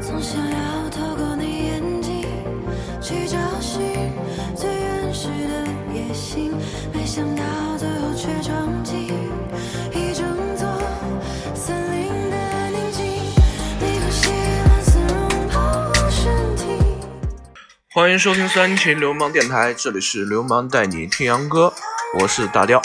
总想要透过你眼睛去找寻最原始的野心，没想到最后却撞击一整座森林的宁静。你呼吸蓝色绒袍身体。欢迎收听三秦流氓电台，这里是流氓带你听洋歌，我是大调。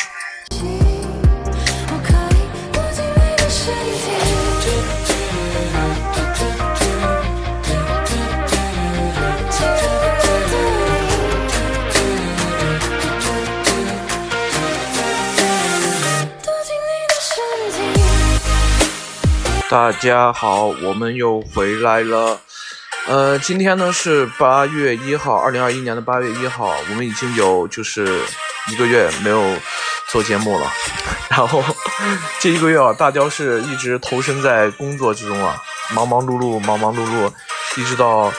大家好，我们又回来了。呃，今天呢是八月一号，二零二一年的八月一号，我们已经有就是一个月没有做节目了。然后这一个月啊，大雕是一直投身在工作之中啊，忙忙碌碌，忙忙碌碌，一直到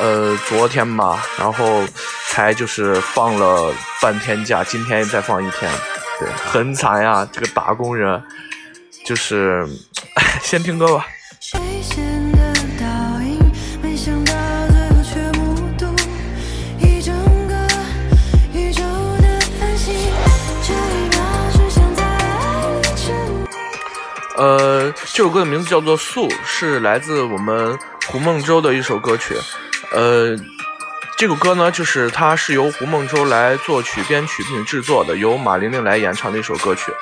呃昨天吧，然后才就是放了半天假，今天再放一天，对，很惨呀，这个打工人。就是，先听歌吧。这一秒只想在爱里沉呃，这首歌的名字叫做《素》，是来自我们胡梦舟的一首歌曲。呃，这首歌呢，就是它是由胡梦舟来作曲、编曲并制作的，由马玲玲来演唱的一首歌曲。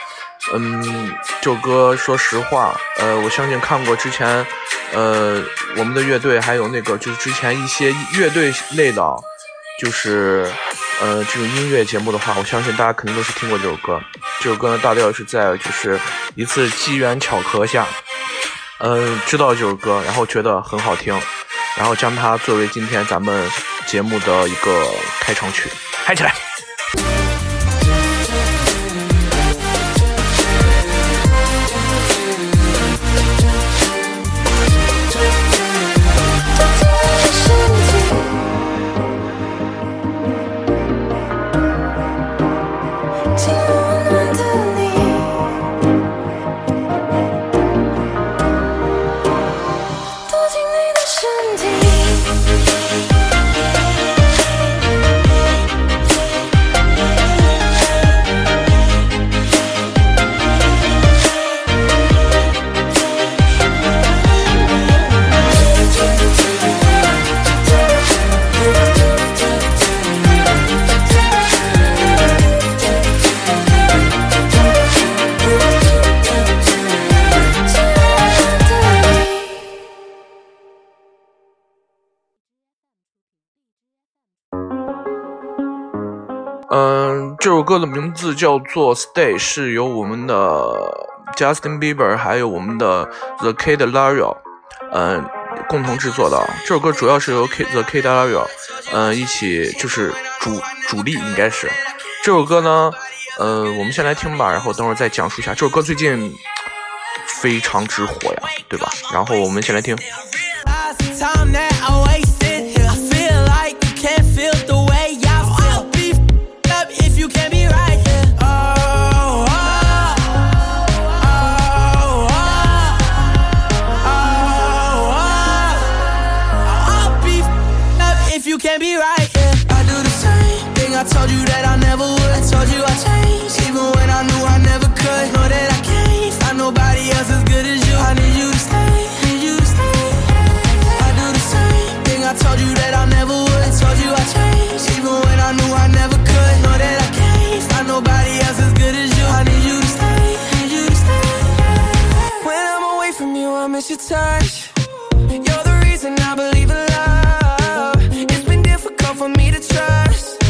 嗯，这首歌说实话，呃，我相信看过之前，呃，我们的乐队还有那个就是之前一些乐队类的，就是呃这种音乐节目的话，我相信大家肯定都是听过这首歌。这首歌呢，大调是在就是一次机缘巧合下，嗯、知道这首歌，然后觉得很好听，然后将它作为今天咱们节目的一个开场曲，嗨起来！歌的名字叫做《Stay》，是由我们的 Justin Bieber 还有我们的 The Kid Laroi，嗯，共同制作的。这首歌主要是由 K The Kid Laroi，嗯，一起就是主主力应该是。这首歌呢，嗯，我们先来听吧，然后等会儿再讲述一下。这首歌最近非常之火呀，对吧？然后我们先来听。Touch. You're the reason I believe in love. It's been difficult for me to trust,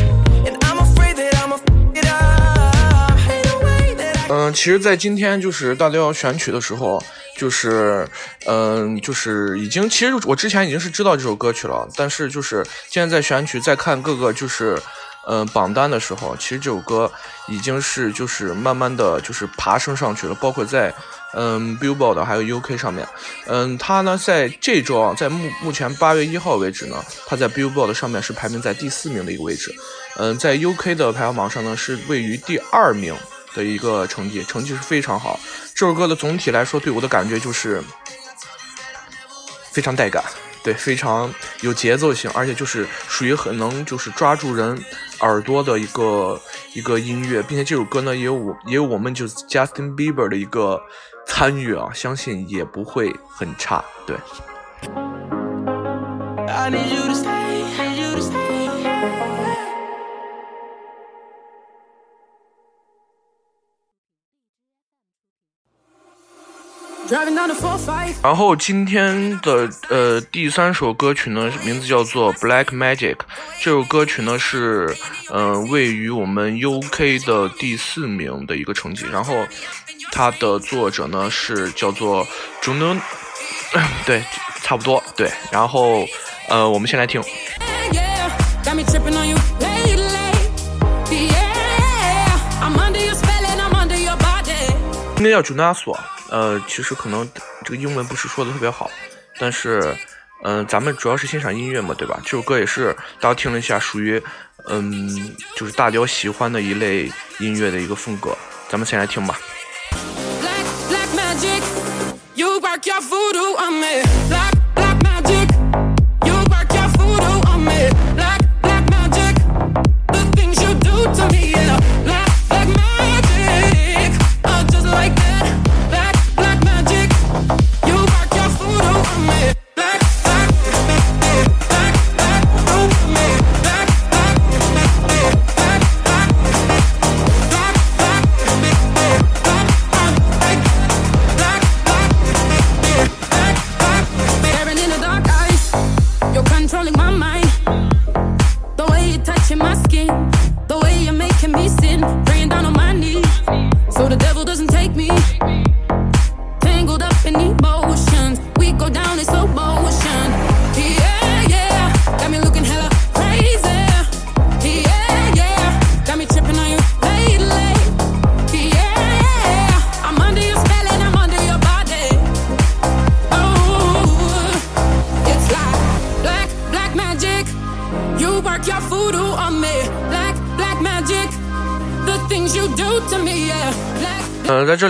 and I'm afraid that I'ma f it up. Ain't no way that I 嗯，其实，在今天就是大家要选曲的时候，就是，嗯，就是已经，其实我之前已经是知道这首歌曲了，但是就是现在在选曲，在看各个就是，嗯，榜单的时候，其实这首歌已经是就是慢慢的就是爬升上去了，包括在嗯 Billboard 还有 UK 上面，嗯，它呢在这周啊，在目目前八月一号为止呢，它在 Billboard 上面是排名在第四名的一个位置，嗯，在 UK 的排行榜上呢是位于第二名。的一个成绩，成绩是非常好。这首歌的总体来说，对我的感觉就是非常带感，对，非常有节奏性，而且就是属于很能就是抓住人耳朵的一个一个音乐，并且这首歌呢也有我也有我们就是 Justin Bieber 的一个参与啊，相信也不会很差。对，然后今天的呃第三首歌曲呢，名字叫做《Black Magic》。这首歌曲呢是嗯、呃、位于我们 UK 的第四名的一个成绩。然后它的作者呢是叫做 Juno，对，差不多对。然后呃，我们先来听。应该叫 Junasu。呃，其实可能这个英文不是说的特别好，但是，嗯、咱们主要是欣赏音乐嘛，对吧？这首歌也是大家听了一下，属于，嗯，就是大家喜欢的一类音乐的一个风格。咱们先来听吧。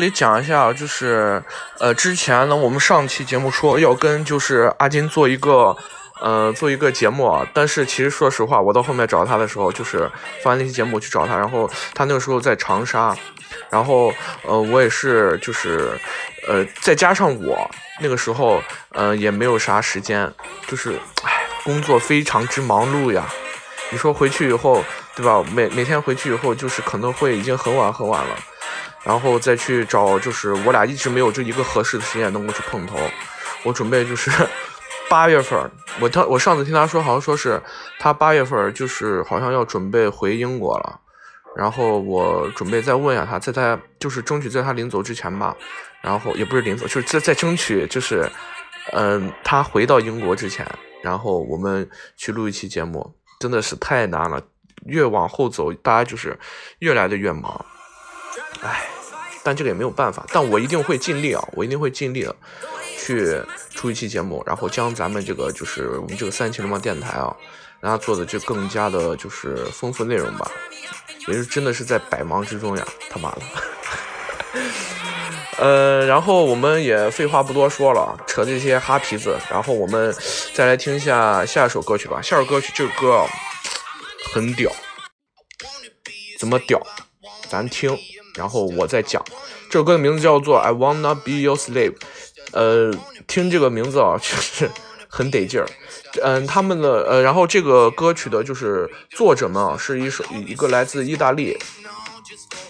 里讲一下，就是呃，之前呢，我们上期节目说要跟就是阿金做一个呃做一个节目啊，但是其实说实话，我到后面找他的时候，就是发完那期节目去找他，然后他那个时候在长沙，然后呃，我也是就是呃，再加上我那个时候呃也没有啥时间，就是唉，工作非常之忙碌呀。你说回去以后，对吧？每每天回去以后，就是可能会已经很晚很晚了。然后再去找，就是我俩一直没有这一个合适的时间能够去碰头。我准备就是 八月份，我他我上次听他说，好像说是他八月份就是好像要准备回英国了。然后我准备再问一下他，在他就是争取在他临走之前吧，然后也不是临走，就是在在争取就是，嗯、他回到英国之前，然后我们去录一期节目，真的是太难了。越往后走，大家就是越来的越忙。唉，但这个也没有办法，但我一定会尽力啊，我一定会尽力的去出一期节目，然后将咱们这个就是我们这个三七流氓电台啊，让它做的就更加的就是丰富内容吧，也是真的是在百忙之中呀，他妈的。呃，然后我们也废话不多说了，扯这些哈皮子，然后我们再来听一下下一首歌曲吧。下首歌曲这个歌，很屌，怎么屌？咱听，然后我再讲。这首歌的名字叫做《I Wanna Be Your Slave》，呃，听这个名字啊，就是很得劲儿。嗯，他们的呃，然后这个歌曲的就是作者们啊，是一首一个来自意大利，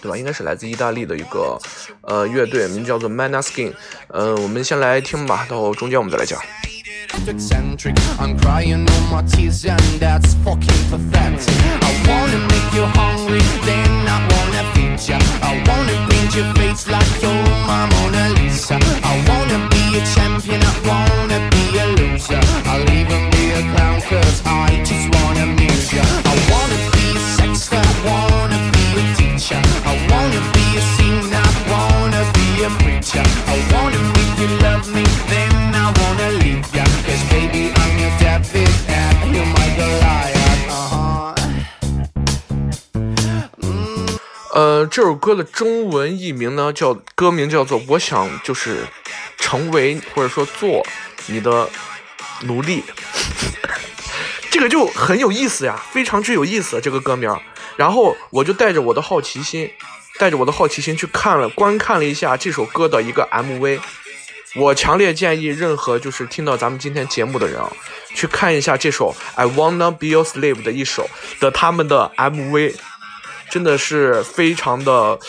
对吧？应该是来自意大利的一个呃乐队，名字叫做 Manaskin。呃，我们先来听吧，到中间我们再来讲。eccentric. I'm crying all my tears, and that's fucking pathetic. I wanna make you hungry, then I wanna feed ya. I wanna paint your face like you're my Mona Lisa. I wanna be a champion, I wanna be a loser. I'll even be a clown, cause I just wanna amuse ya. I wanna be a sexter, I wanna be a teacher. I wanna be a singer, I wanna be a preacher. 呃，这首歌的中文译名呢，叫歌名叫做《我想就是成为或者说做你的奴隶，这个就很有意思呀，非常之有意思这个歌名。然后我就带着我的好奇心，带着我的好奇心去看了观看了一下这首歌的一个 MV。我强烈建议任何就是听到咱们今天节目的人啊，去看一下这首《I Wanna Be Your Slave》的一首的他们的 MV，真的是非常的，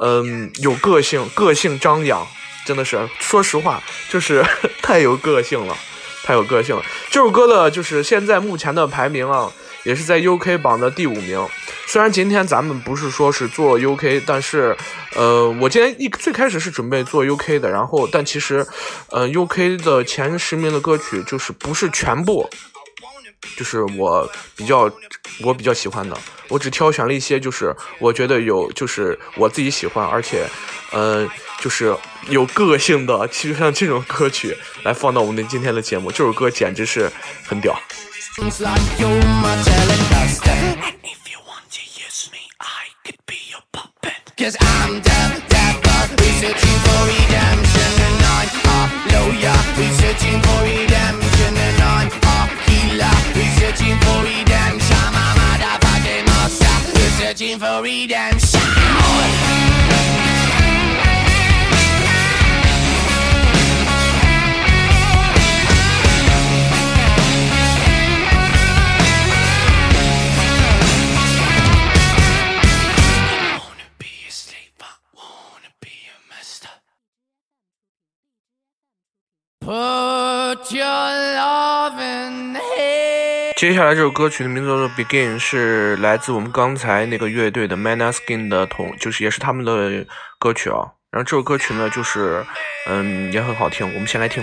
嗯，有个性，个性张扬，真的是，说实话，就是 太有个性了，太有个性了。这首歌的就是现在目前的排名啊，也是在 UK 榜的第五名。虽然今天咱们不是说是做 UK，但是，呃，我今天一最开始是准备做 UK 的，然后，但其实，呃，UK 的前十名的歌曲就是不是全部，就是我比较我比较喜欢的，我只挑选了一些，就是我觉得有，就是我自己喜欢，而且，呃，就是有个性的，其实像这种歌曲来放到我们的今天的节目，这首歌简直是很屌。searching for redemption. My motherfucking monster is searching for redemption. Put your love 接下来这首歌曲的名字叫做《Begin》，是来自我们刚才那个乐队的 Manaskin 的同，就是也是他们的歌曲啊。然后这首歌曲呢，就是嗯也很好听，我们先来听。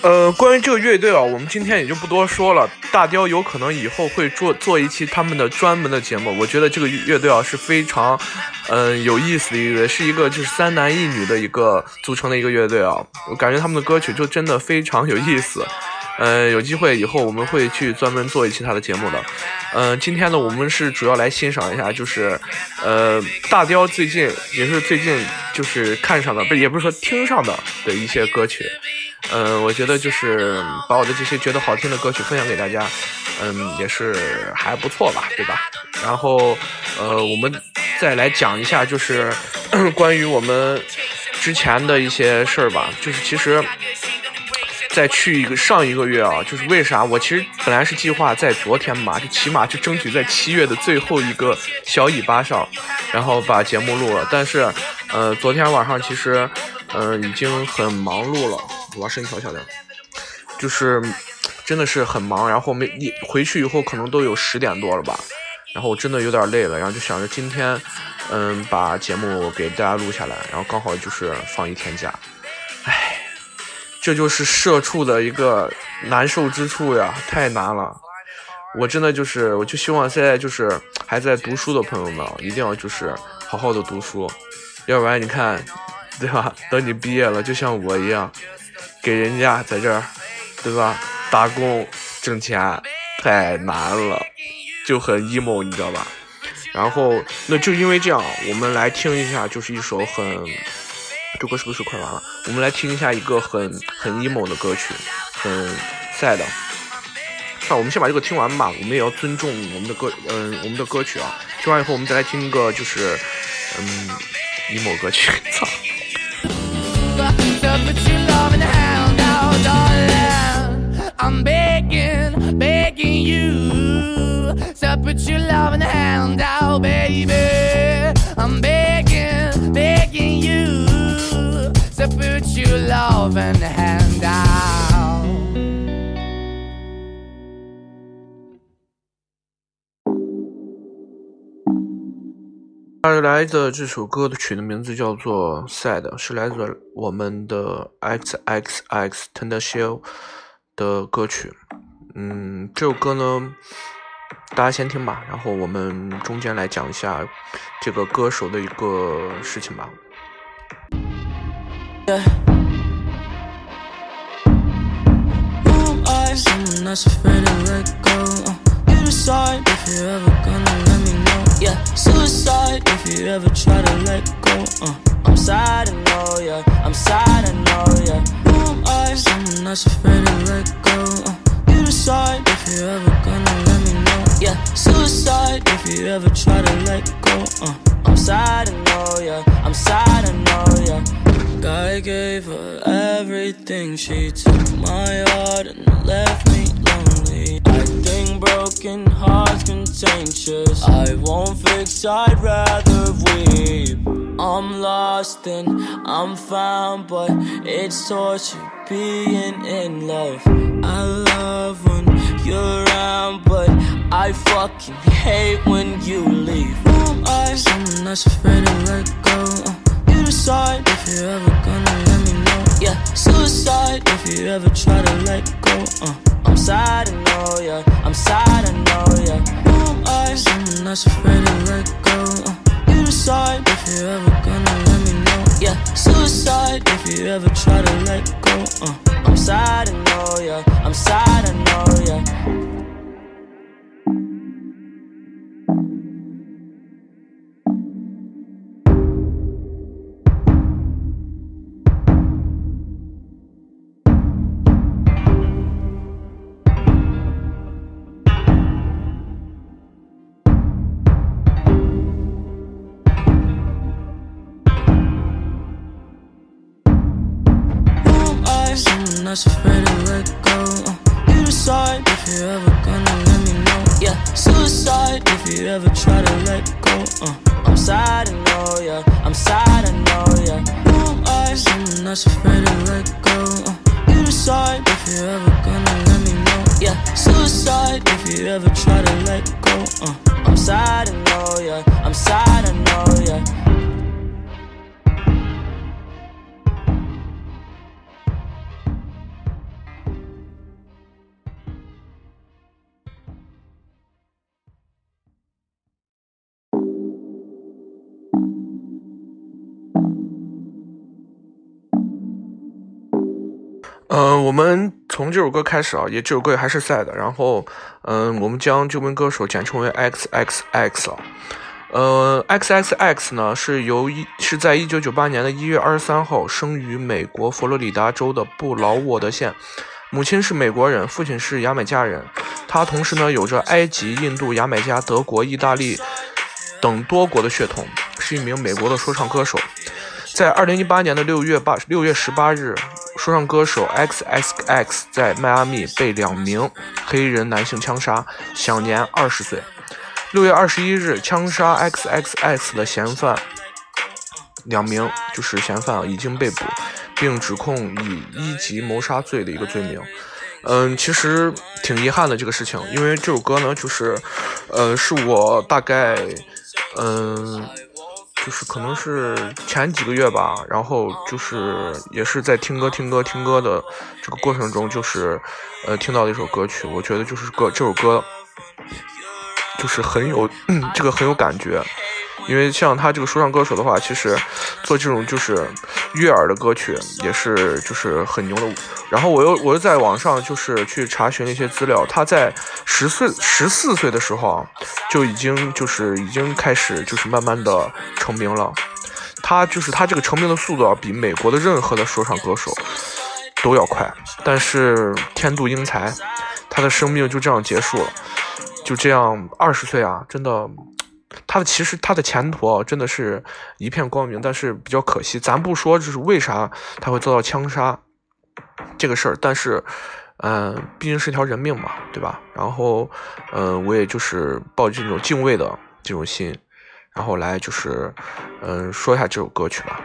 呃，关于这个乐队啊，我们今天也就不多说了。大雕有可能以后会做做一期他们的专门的节目。我觉得这个乐队啊是非常，嗯、有意思的一个，是一个就是三男一女的一个组成的一个乐队啊。我感觉他们的歌曲就真的非常有意思。呃，有机会以后我们会去专门做一期他的节目的。嗯、今天呢，我们是主要来欣赏一下，就是，呃，大雕最近也是最近就是看上的，不也不是说听上的的一些歌曲。嗯，我觉得就是把我的这些觉得好听的歌曲分享给大家，嗯，也是还不错吧，对吧？然后，呃，我们再来讲一下，就是 关于我们之前的一些事儿吧。就是其实，在去一个上一个月啊，就是为啥我其实本来是计划在昨天嘛，就起码就争取在七月的最后一个小尾巴上，然后把节目录了。但是，呃，昨天晚上其实，嗯、已经很忙碌了。我把声音调小点，就是真的是很忙。然后没一回去以后，可能都有十点多了吧。然后我真的有点累了，然后就想着今天，嗯，把节目给大家录下来，然后刚好就是放一天假。唉，这就是社畜的一个难受之处呀，太难了。我真的就是，我就希望现在就是还在读书的朋友们，一定要就是好好的读书，要不然你看，对吧？等你毕业了，就像我一样，给人家在这儿，对吧？打工挣钱太难了，就很 emo，你知道吧？然后那就因为这样，我们来听一下，就是一首很，这歌是不是快完了？我们来听一下一个很很 emo 的歌曲，很 sad。那我们先把这个听完吧，我们也要尊重我们的歌，嗯、我们的歌曲啊。听完以后，我们再来听一个就是，嗯，emo 歌曲。操！I'm begging, begging you. To put your love in the hand out, baby. I'm begging, begging you. To put your love in the hand out. 来的这首歌的曲的名字叫做《Sad》，是来自我们的 XXX 的歌曲。嗯，这首歌呢，大家先听吧，然后我们中间来讲一下这个歌手的一个事情吧。Yeah. I? Someone that's afraid to let go. Uh, you decide if you're ever gonna let me know. Yeah, suicide if you ever try to let go. Uh, I'm sad, I know, yeah. I'm sad, I know, yeah. I gave her everything. She took my heart and left me lonely. I think broken hearts contagious. I won't fix, I'd rather weep. I'm lost and I'm found, but it's torture being in love. I love when you're around, but I fucking hate when you leave. Who I? Someone that's afraid to let go. Uh, you decide if you're ever gonna let me know. Yeah, suicide if you ever try you ever try 嗯、我们从这首歌开始啊，也这首歌也还是 sad，然后，嗯、我们将这名歌手简称为 X X X 啊。呃，X X X 呢是由一是在一九九八年的一月二十三号生于美国佛罗里达州的布劳沃德县，母亲是美国人，父亲是牙买加人。他同时呢有着埃及、印度、牙买加、德国、意大利等多国的血统，是一名美国的说唱歌手。在二零一八年的六月八六月十八日，说唱歌手 X X X 在迈阿密被两名黑人男性枪杀，享年二十岁。六月二十一日，枪杀 X X X 的嫌犯两名就是嫌犯已经被捕，并指控以一级谋杀罪的一个罪名。嗯，其实挺遗憾的这个事情，因为这首歌呢，就是，呃，是我大概，嗯，就是可能是前几个月吧，然后就是也是在听歌、听歌、听歌的这个过程中，就是，呃，听到的一首歌曲，我觉得就是歌这首歌，就是很有这个很有感觉。因为像他这个说唱歌手的话，其实做这种就是悦耳的歌曲也是就是很牛的。然后我又我又在网上就是去查询了一些资料，他在十岁十四岁的时候啊，就已经就是已经开始就是慢慢的成名了。他就是他这个成名的速度啊，比美国的任何的说唱歌手都要快。但是天妒英才，他的生命就这样结束了，就这样二十岁啊，真的。他的其实他的前途啊，真的是一片光明，但是比较可惜。咱不说就是为啥他会遭到枪杀这个事儿，但是，嗯、毕竟是条人命嘛，对吧？然后，嗯、我也就是抱着这种敬畏的这种心，然后来就是，嗯、说一下这首歌曲吧。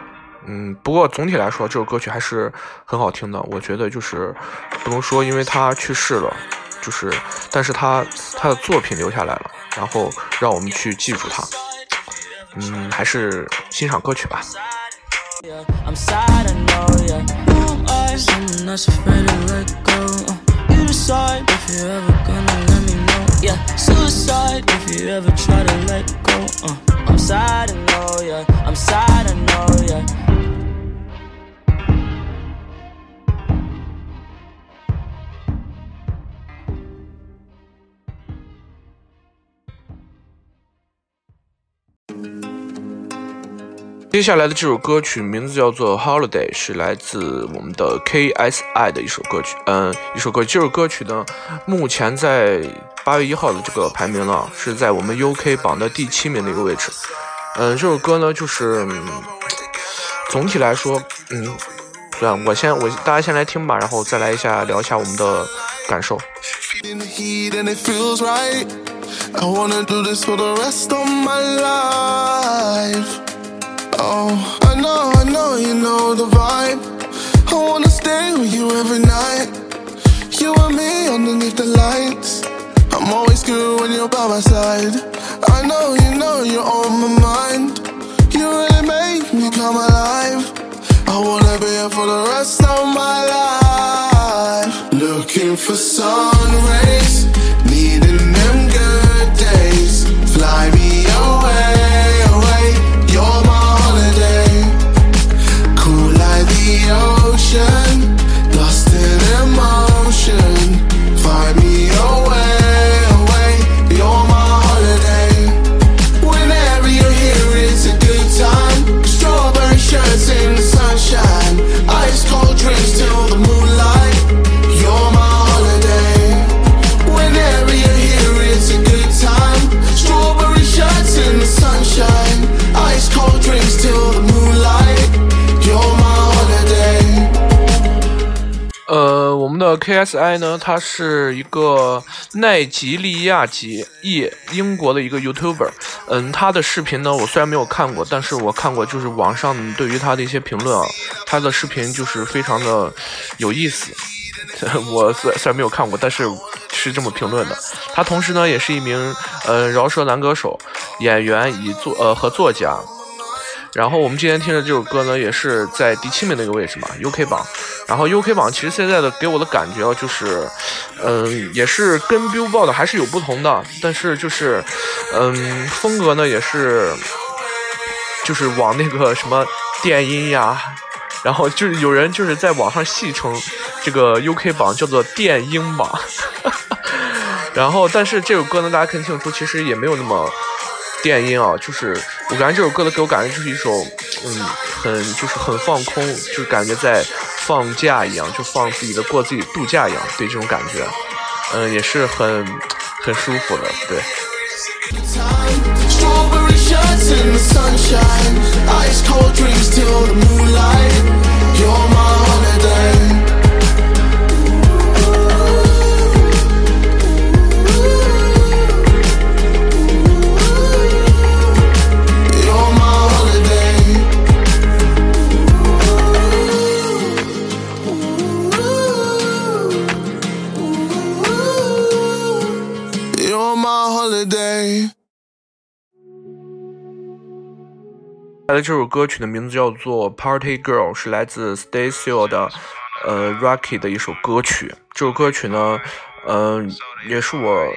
嗯，不过总体来说，这首歌曲还是很好听的。我觉得就是不能说因为他去世了，就是，但是他他的作品留下来了，然后让我们去记住他。嗯，还是欣赏歌曲吧。接下来的这首歌曲名字叫做《Holiday》，是来自我们的 KSI 的一首歌曲。嗯，一首歌。这首歌曲呢，目前在八月一号的这个排名呢，是在我们 UK 榜的第七名的一个位置。嗯，这首歌呢，就是、总体来说，嗯，对啊，我先我大家先来听吧，然后再来一下聊一下我们的感受。Oh, I know, I know, you know the vibe. I wanna stay with you every night. You and me underneath the lights. I'm always good when you're by my side. I know, you know, you're on my mind. You really make me come alive. I wanna be here for the rest of my life. Looking for sun rays, S.I 呢，他是一个奈及利亚籍裔英国的一个 YouTuber。嗯，他的视频呢，我虽然没有看过，但是我看过就是网上对于他的一些评论啊，他的视频就是非常的有意思。我虽虽然没有看过，但是是这么评论的。他同时呢，也是一名呃饶舌男歌手、演员以作呃和作家。然后我们今天听的这首歌呢，也是在第七名的一个位置嘛，UK 榜。然后 UK 榜其实现在的给我的感觉啊，就是，嗯，也是跟 Billboard 还是有不同的，但是就是，嗯，风格呢也是，就是往那个什么电音呀，然后就是有人就是在网上戏称这个 UK 榜叫做电音榜。然后，但是这首歌呢，大家可以听出，其实也没有那么电音啊，就是我感觉这首歌的给我感觉就是一首，嗯，很就是很放空，就感觉在放假一样，就放自己的过自己度假一样，对这种感觉，嗯，也是很很舒服的，对。这首歌曲的名字叫做《Party Girl》，是来自 Stacy 的呃 Rocky 的一首歌曲。这首歌曲呢，嗯、也是我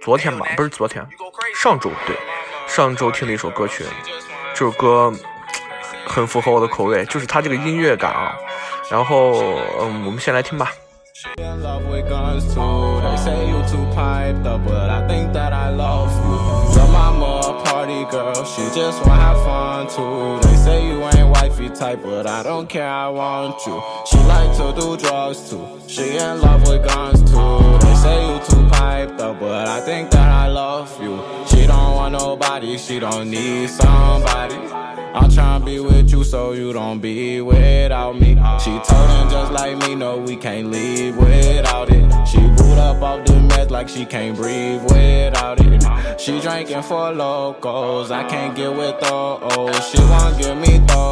昨天吧，不是昨天，上周对，上周听的一首歌曲。这首歌很符合我的口味，就是它这个音乐感啊。然后，嗯，我们先来听吧。Party girl, she just wanna have fun too. They say you ain't wifey type, but I don't care, I want you. She like to do drugs too. She in love with guns too. They say you too piped up, but I think that I love you. She don't want nobody, she don't need somebody. I'm tryna be with you so you don't be without me. She told him just like me, no, we can't leave without it. She up off the meds like she can't breathe without it. She drinking for locals, I can't get with those. She won't give me though.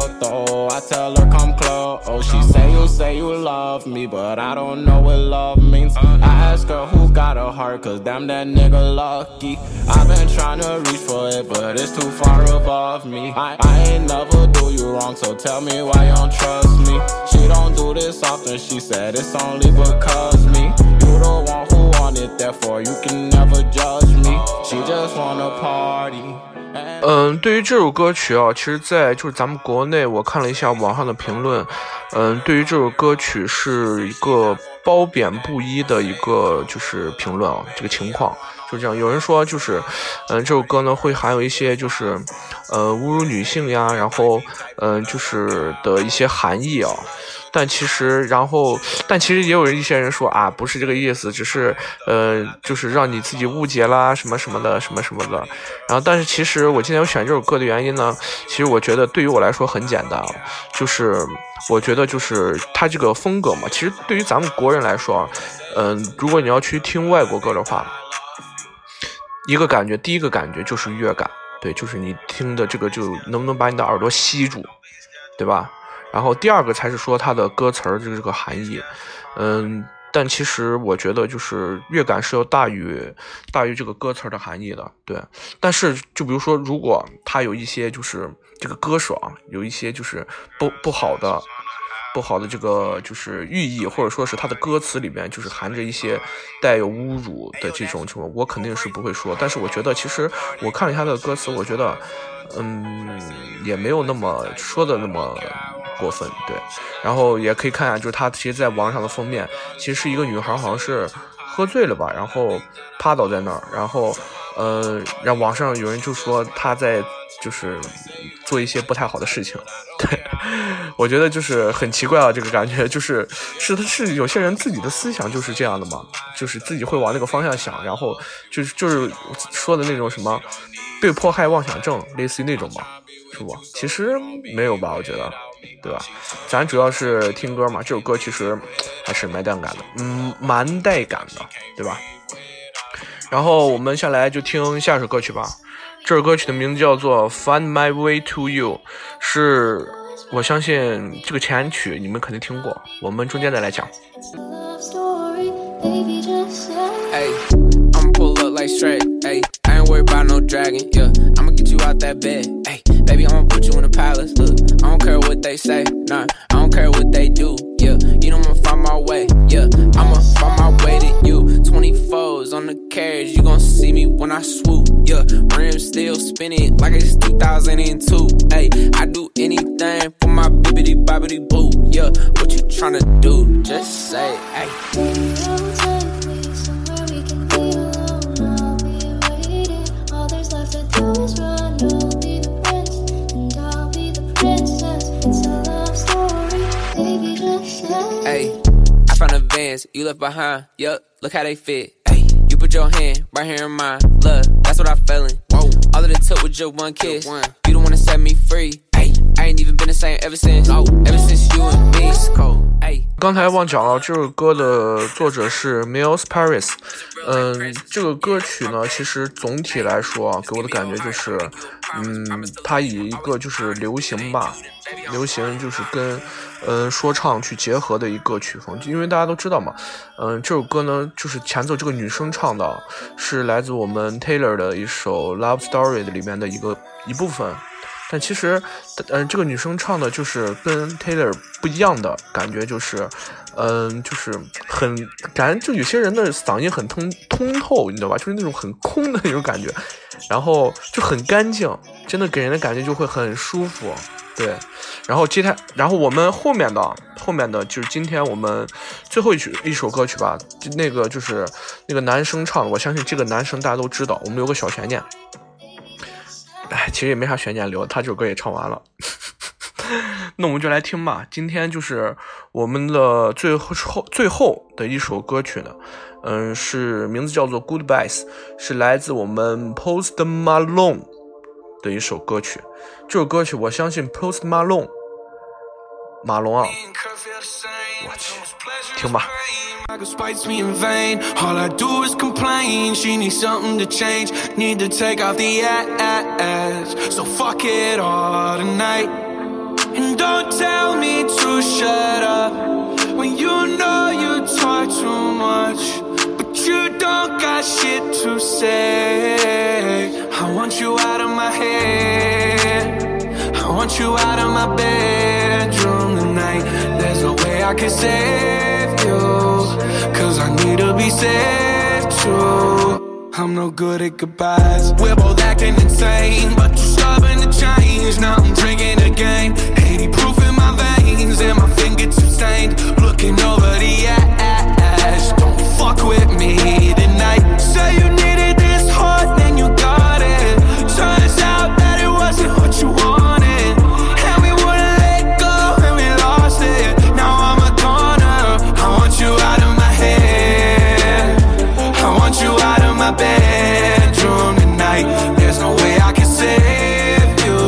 I tell her come close. Oh, she say you say you love me, but I don't know what love means. I ask her who got a heart, cause damn that nigga lucky. I've been trying to reach for it, but it's too far above me. I, I ain't never do you wrong, so tell me why you don't trust me. She don't do this often, she said it's only because me. You the one who want it, therefore you can never judge me. She just wanna party. 嗯，对于这首歌曲啊，其实，在就是咱们国内，我看了一下网上的评论，嗯，对于这首歌曲是一个褒贬不一的一个就是评论啊，这个情况就这样。有人说就是，嗯，这首歌呢会含有一些就是，呃，侮辱女性呀，然后，嗯，就是的一些含义啊。但其实，然后，但其实也有一些人说啊，不是这个意思，只是，呃，就是让你自己误解啦，什么什么的，什么什么的。然后，但是其实我今天选这首歌的原因呢，其实我觉得对于我来说很简单，就是我觉得就是它这个风格嘛，其实对于咱们国人来说，嗯、如果你要去听外国歌的话，一个感觉，第一个感觉就是乐感，对，就是你听的这个就能不能把你的耳朵吸住，对吧？然后第二个才是说它的歌词儿的这个含义，嗯，但其实我觉得就是乐感是要大于大于这个歌词儿的含义的，对。但是就比如说，如果他有一些就是这个歌手啊，有一些就是不不好的。不好的这个就是寓意，或者说是他的歌词里面就是含着一些带有侮辱的这种情况，我肯定是不会说。但是我觉得，其实我看了一下他的歌词，我觉得，嗯，也没有那么说的那么过分，对。然后也可以看一下，就是他其实在网上的封面，其实是一个女孩，好像是喝醉了吧，然后趴倒在那儿，然后呃，让网上有人就说他在就是做一些不太好的事情，对，我觉得就是很奇怪啊，这个感觉 就是是他是有些人自己的思想就是这样的嘛，就是自己会往那个方向想，然后就是就是说的那种什么被迫害妄想症，类似于那种吧，是不？其实没有吧，我觉得。对吧？咱主要是听歌嘛，这首歌其实还是蛮带感的，嗯，蛮带感的，对吧？然后我们下来就听下首歌曲吧。这首歌曲的名字叫做《Find My Way to You》，是我相信这个前曲你们肯定听过，我们中间再来讲。Love story, baby, just say. Ayy, I'ma pull up like straight. Worried about no dragon. Yeah, I'ma get you out that bed. Ayy, baby, I'ma put you in a palace. Look, I don't care what they say. Nah, I don't care what they do. Yeah, you know I'ma find my way. Yeah, I'ma find my way to you. 24s on the carriage, you gon' see me when I swoop. Yeah, rims still spinning like it's 2002. Ayy, I do anything for my bibbity bobbity boo. Yeah, what you tryna do? Just say, ayy. I found the vans you left behind. Yup, look how they fit. Hey, you put your hand right here in mine. Look, that's what I feeling. Whoa, all of it took was just one kiss. You the one that set me free. Hey, I ain't even been the same ever since. Oh, ever since you and me. It's cold. Hey. 刚才忘讲了，这首歌的作者是 Miles Paris。嗯，这个歌曲呢，其实总体来说啊，给我的感觉就是，嗯，它以一个就是流行吧， 流行就是跟嗯说唱去结合的一个曲风。因为大家都知道嘛，嗯，这首歌呢，就是前奏这个女生唱的，是来自我们 Taylor 的一首《Love Story》的里面的一个一部分。但其实，嗯、这个女生唱的就是跟 Taylor 不一样的感觉，就是，嗯、就是很感觉就有些人的嗓音很通通透，你知道吧？就是那种很空的那种感觉，然后就很干净，真的给人的感觉就会很舒服。对，然后接下，然后我们后面的后面的就是今天我们最后一曲一首歌曲吧，那个就是那个男生唱的，我相信这个男生大家都知道，我们有个小悬念。哎，其实也没啥悬念留，他这首歌也唱完了。那我们就来听吧。今天就是我们的最后最后的一首歌曲呢，嗯，是名字叫做《Goodbyes》，是来自我们 Post Malone 的一首歌曲。这首歌曲我相信 Post Malone 马龙啊，我去，听吧。 I like it spites me in vain. All I do is complain. She needs something to change. Need to take off the ass. So fuck it all tonight. And don't tell me to shut up when you know you talk too much. But you don't got shit to say. I want you out of my head. I want you out of my bedroom tonight. There's no way I can save you. Cause I need to be saved too. I'm no good at goodbyes. We're both acting insane, but you're stubborn to change. Now I'm drinking again. 80 proof in my veins, and my fingertips stained. Looking over the ash. Don't fuck with me save you.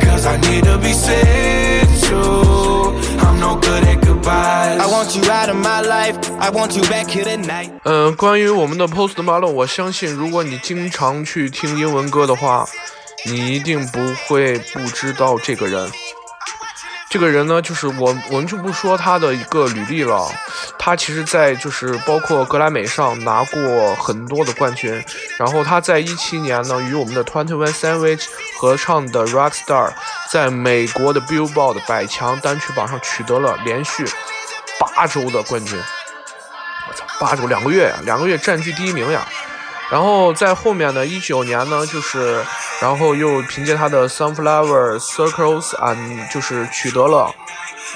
Cause I need to be saved too. I'm no good at goodbyes. I want you out of my life. I want you back here tonight. 嗯，关于我们的 Post Malone，我相信如果你经常去听英文歌的话，你一定不会不知道这个人。这个人呢，就是我，我们就不说他的一个履历了。他其实，在就是包括格莱美上拿过很多的冠军。然后他在一七年呢，与我们的 Twenty One Savage 合唱的 Rockstar，在美国的 Billboard 百强单曲榜上取得了连续八周的冠军。我操，八周两个月呀，两个月占据第一名呀。然后在后面呢，一九年呢，就是，然后又凭借他的 Sunflower Circles and 就是取得了，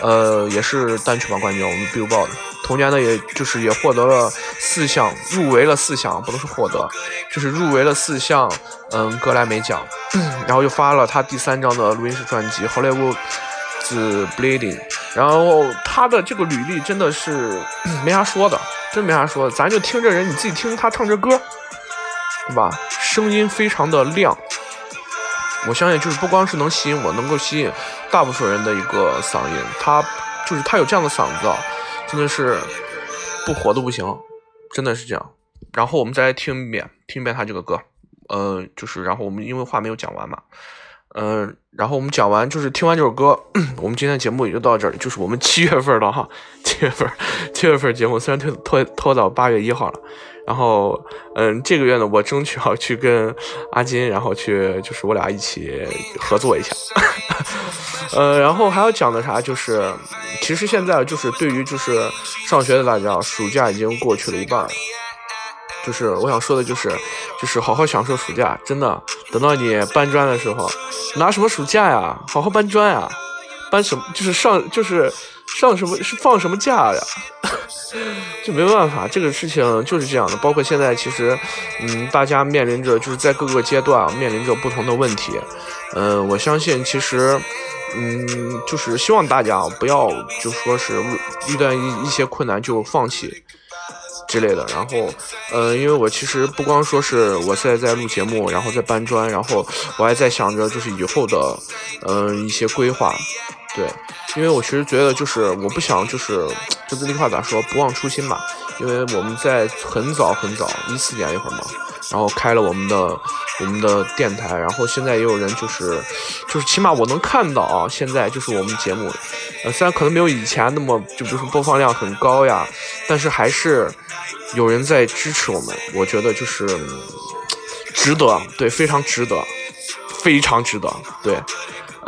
呃，也是单曲榜冠军，我们 Billboard。同年呢，也就是也获得了四项，入围了四项，不能说获得，就是入围了四项，嗯，格莱美奖。然后又发了他第三张的录音室专辑《Hollywood 子 Bleeding》，然后他的这个履历真的是没啥说的，真没啥说的，咱就听这人，你自己听他唱这歌，对吧？声音非常的亮，我相信就是不光是能吸引我，能够吸引大部分人的一个嗓音，他就是他有这样的嗓子啊，真的是不火都不行，真的是这样。然后我们再来听一遍，听一遍他这个歌，呃，就是然后我们因为话没有讲完嘛，嗯、然后我们讲完就是听完这首歌，我们今天的节目也就到这儿，就是我们七月份了哈，七月份，七月份节目虽然拖拖拖到八月一号了，然后嗯，这个月呢，我争取要去跟阿金，然后去就是我俩一起合作一下，呃，然后还要讲的啥就是，其实现在就是对于就是上学的大家，暑假已经过去了一半儿。就是我想说的，就是就是好好享受暑假，真的。等到你搬砖的时候，拿什么暑假呀？好好搬砖呀，搬什么？就是上就是上什么是放什么假呀？就没办法，这个事情就是这样的。包括现在，其实嗯，大家面临着就是在各个阶段面临着不同的问题。嗯、我相信其实。嗯，就是希望大家不要就说是遇到一一些困难就放弃，之类的。然后，呃，因为我其实不光说是我现在在录节目，然后在搬砖，然后我还在想着就是以后的，嗯、一些规划。对，因为我其实觉得就是我不想就是就这句话咋说，不忘初心嘛。因为我们在很早很早一四年那会儿嘛，然后开了我们的我们的电台，然后现在也有人就是就是起码我能看到啊，现在就是我们节目，呃，虽然可能没有以前那么就比如说播放量很高呀，但是还是有人在支持我们，我觉得就是值得，对，非常值得，非常值得，对。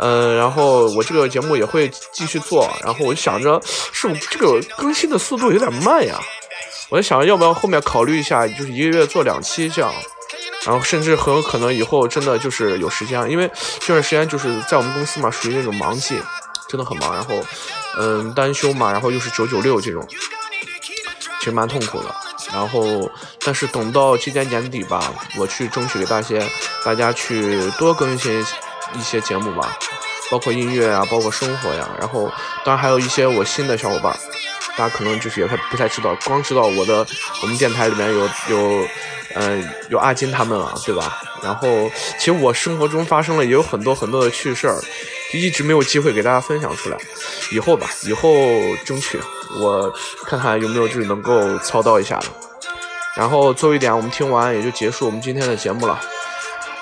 嗯，然后我这个节目也会继续做，然后我就想着，是不这个更新的速度有点慢呀？我就想要不要后面考虑一下，就是一个月做两期这样，然后甚至很有可能以后真的就是有时间，因为这段时间就是在我们公司嘛，属于那种忙季，真的很忙。然后，嗯，单休嘛，然后又是九九六这种，其实蛮痛苦的。然后，但是等到今年年底吧，我去争取给大家大家去多更新一些节目吧，包括音乐啊，包括生活呀。然后，当然还有一些我新的小伙伴，大家可能就是也太不太知道，光知道我的我们电台里面有有，嗯、有阿金他们了，对吧？然后，其实我生活中发生了也有很多很多的趣事儿，就一直没有机会给大家分享出来。以后吧，以后争取我看看有没有就是能够操刀一下的。然后最后一点，我们听完也就结束我们今天的节目了。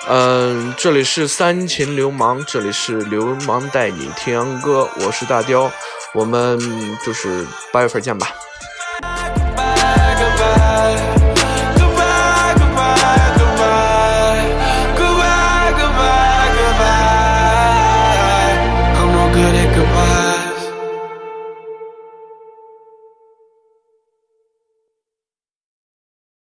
嗯，这里是三秦流氓，这里是流氓带你听歌，我是大雕，我们就是八月份见吧。